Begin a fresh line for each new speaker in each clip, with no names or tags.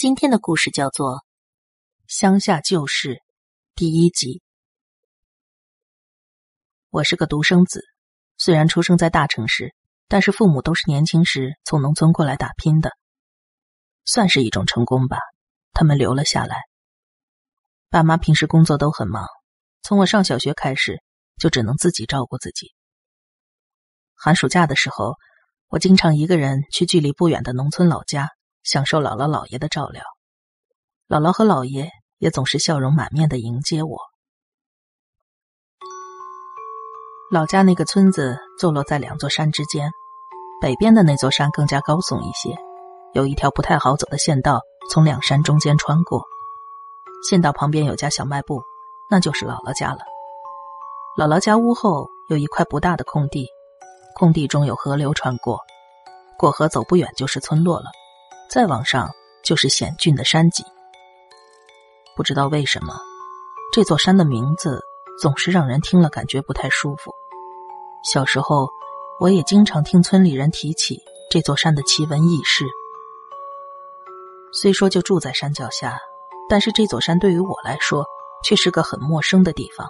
今天的故事叫做《乡下旧事》第一集。我是个独生子，虽然出生在大城市，但是父母都是年轻时从农村过来打拼的，算是一种成功吧。他们留了下来。爸妈平时工作都很忙，从我上小学开始就只能自己照顾自己。寒暑假的时候，我经常一个人去距离不远的农村老家。享受姥姥姥爷的照料，姥姥和姥爷也总是笑容满面的迎接我。老家那个村子坐落在两座山之间，北边的那座山更加高耸一些，有一条不太好走的县道从两山中间穿过。县道旁边有家小卖部，那就是姥姥家了。姥姥家屋后有一块不大的空地，空地中有河流穿过，过河走不远就是村落了。再往上就是险峻的山脊。不知道为什么，这座山的名字总是让人听了感觉不太舒服。小时候，我也经常听村里人提起这座山的奇闻异事。虽说就住在山脚下，但是这座山对于我来说却是个很陌生的地方。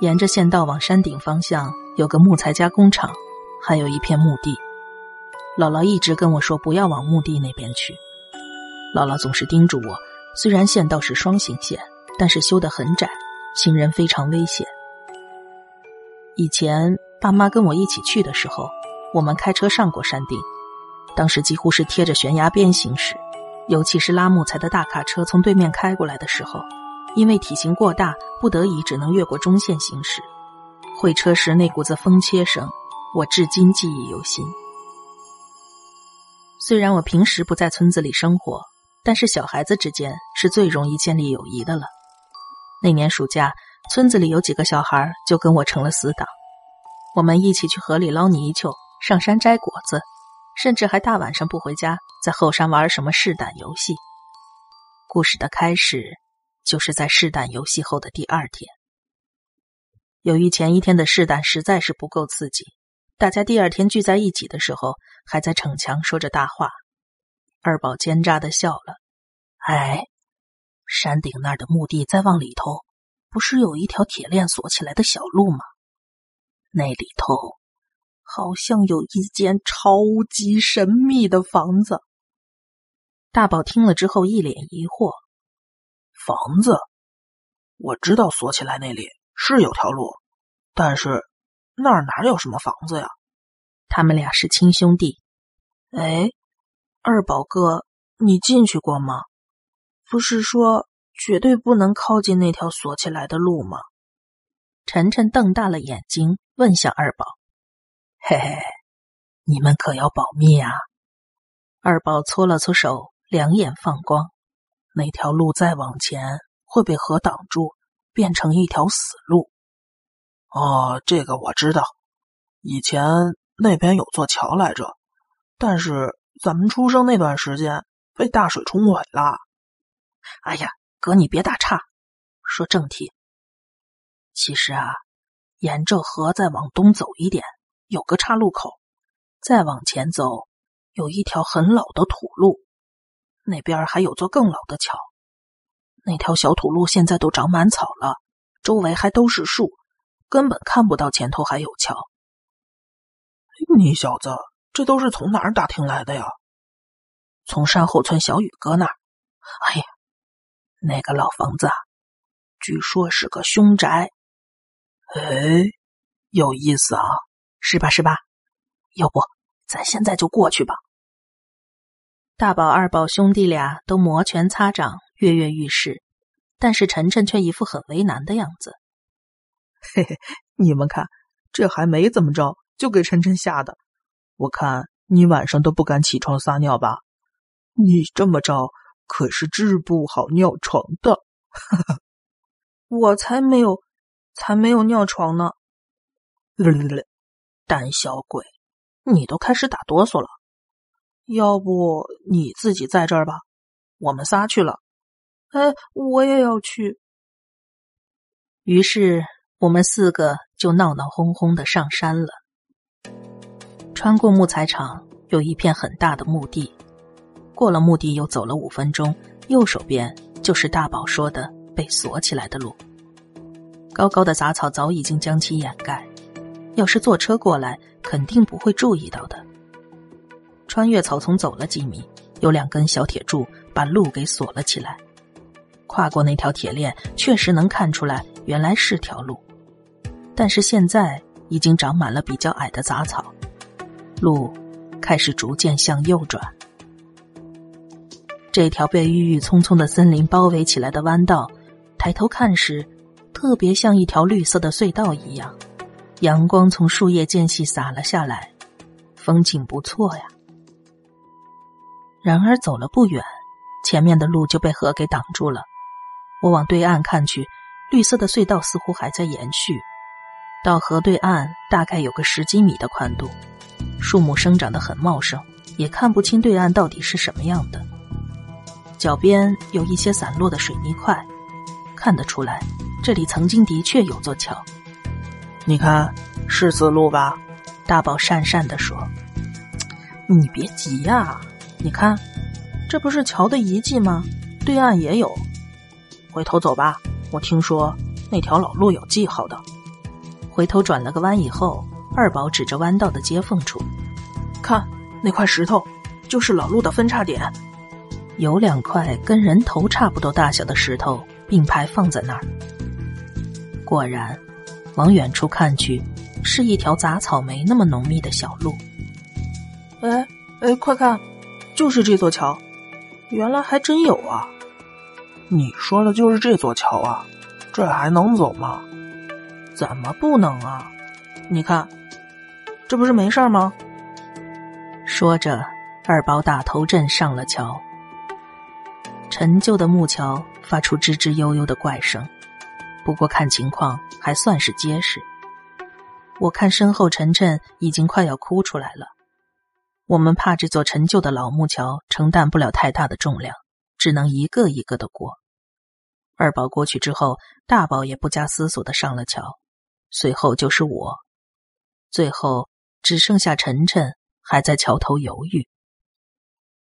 沿着县道往山顶方向，有个木材加工厂，还有一片墓地。姥姥一直跟我说不要往墓地那边去。姥姥总是叮嘱我，虽然县道是双行线，但是修得很窄，行人非常危险。以前爸妈跟我一起去的时候，我们开车上过山顶，当时几乎是贴着悬崖边行驶，尤其是拉木材的大卡车从对面开过来的时候，因为体型过大，不得已只能越过中线行驶。会车时那股子风切声，我至今记忆犹新。虽然我平时不在村子里生活，但是小孩子之间是最容易建立友谊的了。那年暑假，村子里有几个小孩就跟我成了死党，我们一起去河里捞泥鳅，上山摘果子，甚至还大晚上不回家，在后山玩什么试胆游戏。故事的开始就是在试胆游戏后的第二天。由于前一天的试胆实在是不够刺激。大家第二天聚在一起的时候，还在逞强说着大话。二宝奸诈的笑了：“哎，山顶那儿的墓地再往里头，不是有一条铁链锁起来的小路吗？那里头好像有一间超级神秘的房子。”大宝听了之后一脸疑惑：“
房子？我知道锁起来那里是有条路，但是……”那儿哪有什么房子呀？
他们俩是亲兄弟。
哎，二宝哥，你进去过吗？不是说绝对不能靠近那条锁起来的路吗？
晨晨瞪大了眼睛问向二宝：“
嘿嘿，你们可要保密啊！”
二宝搓了搓手，两眼放光。
那条路再往前会被河挡住，变成一条死路。哦，这个我知道，以前那边有座桥来着，但是咱们出生那段时间被大水冲毁了。
哎呀，哥你别打岔，说正题。其实啊，沿着河再往东走一点，有个岔路口，再往前走有一条很老的土路，那边还有座更老的桥。那条小土路现在都长满草了，周围还都是树。根本看不到前头还有桥。
你小子这都是从哪儿打听来的呀？
从山后村小雨哥那儿。哎呀，那个老房子，据说是个凶宅。
哎，有意思啊，
是吧？是吧？要不咱现在就过去吧。大宝、二宝兄弟俩都摩拳擦掌，跃跃欲试，但是晨晨却一副很为难的样子。
嘿嘿，你们看，这还没怎么着，就给晨晨吓的。我看你晚上都不敢起床撒尿吧？你这么着可是治不好尿床的。哈哈，
我才没有，才没有尿床呢！
胆小鬼，你都开始打哆嗦了。
要不你自己在这儿吧，我们仨去了。
哎，我也要去。
于是。我们四个就闹闹哄哄的上山了。穿过木材厂，有一片很大的墓地，过了墓地，又走了五分钟，右手边就是大宝说的被锁起来的路。高高的杂草早已经将其掩盖，要是坐车过来，肯定不会注意到的。穿越草丛走了几米，有两根小铁柱把路给锁了起来。跨过那条铁链，确实能看出来原来是条路，但是现在已经长满了比较矮的杂草，路开始逐渐向右转。这条被郁郁葱葱的森林包围起来的弯道，抬头看时。特别像一条绿色的隧道一样，阳光从树叶间隙洒了下来，风景不错呀。然而走了不远，前面的路就被河给挡住了。我往对岸看去，绿色的隧道似乎还在延续，到河对岸大概有个十几米的宽度，树木生长得很茂盛，也看不清对岸到底是什么样的。脚边有一些散落的水泥块，看得出来。这里曾经的确有座桥，
你看是此路吧？
大宝讪讪的说：“
你别急呀，你看，这不是桥的遗迹吗？对岸也有，回头走吧。我听说那条老路有记号的。”
回头转了个弯以后，二宝指着弯道的接缝处，
看那块石头，就是老路的分叉点。
有两块跟人头差不多大小的石头并排放在那儿。果然，往远处看去，是一条杂草没那么浓密的小路。
哎哎，快看，就是这座桥，原来还真有啊！
你说的就是这座桥啊？这还能走吗？
怎么不能啊？你看，这不是没事吗？
说着，二宝打头阵上了桥。陈旧的木桥发出吱吱悠悠的怪声。不过看情况还算是结实。我看身后晨晨已经快要哭出来了。我们怕这座陈旧的老木桥承担不了太大的重量，只能一个一个的过。二宝过去之后，大宝也不加思索的上了桥，随后就是我，最后只剩下晨晨还在桥头犹豫。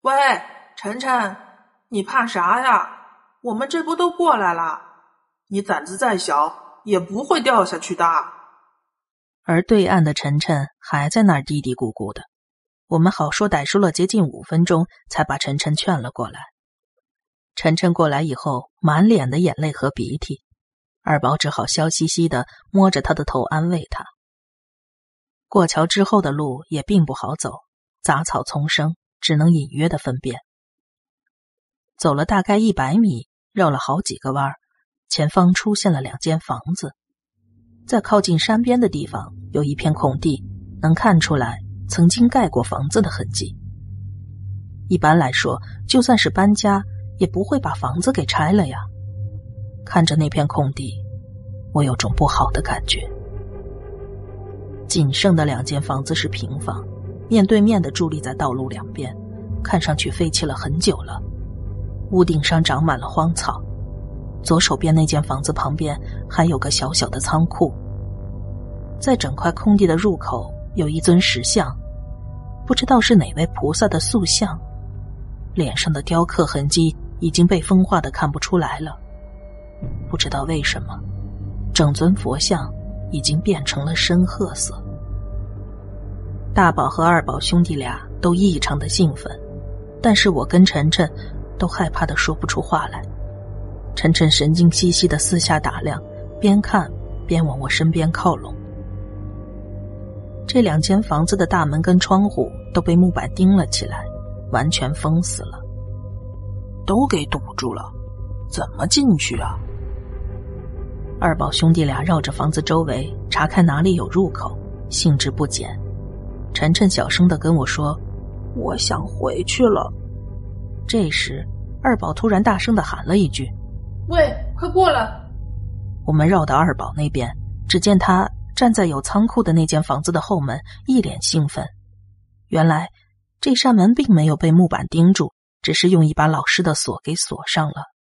喂，晨晨，你怕啥呀？我们这不都过来了？你胆子再小，也不会掉下去的。
而对岸的晨晨还在那儿嘀嘀咕咕的。我们好说歹说了接近五分钟，才把晨晨劝了过来。晨晨过来以后，满脸的眼泪和鼻涕，二宝只好笑嘻嘻的摸着他的头安慰他。过桥之后的路也并不好走，杂草丛生，只能隐约的分辨。走了大概一百米，绕了好几个弯儿。前方出现了两间房子，在靠近山边的地方有一片空地，能看出来曾经盖过房子的痕迹。一般来说，就算是搬家，也不会把房子给拆了呀。看着那片空地，我有种不好的感觉。仅剩的两间房子是平房，面对面的伫立在道路两边，看上去废弃了很久了，屋顶上长满了荒草。左手边那间房子旁边还有个小小的仓库，在整块空地的入口有一尊石像，不知道是哪位菩萨的塑像，脸上的雕刻痕迹已经被风化的看不出来了。不知道为什么，整尊佛像已经变成了深褐色。大宝和二宝兄弟俩都异常的兴奋，但是我跟晨晨都害怕的说不出话来。晨晨神经兮兮的四下打量，边看边往我身边靠拢。这两间房子的大门跟窗户都被木板钉了起来，完全封死了，
都给堵住了，怎么进去啊？
二宝兄弟俩绕着房子周围查看哪里有入口，兴致不减。晨晨小声的跟我说：“
我想回去了。”
这时，二宝突然大声的喊了一句。
喂，快过来！
我们绕到二宝那边，只见他站在有仓库的那间房子的后门，一脸兴奋。原来这扇门并没有被木板钉住，只是用一把老式的锁给锁上了。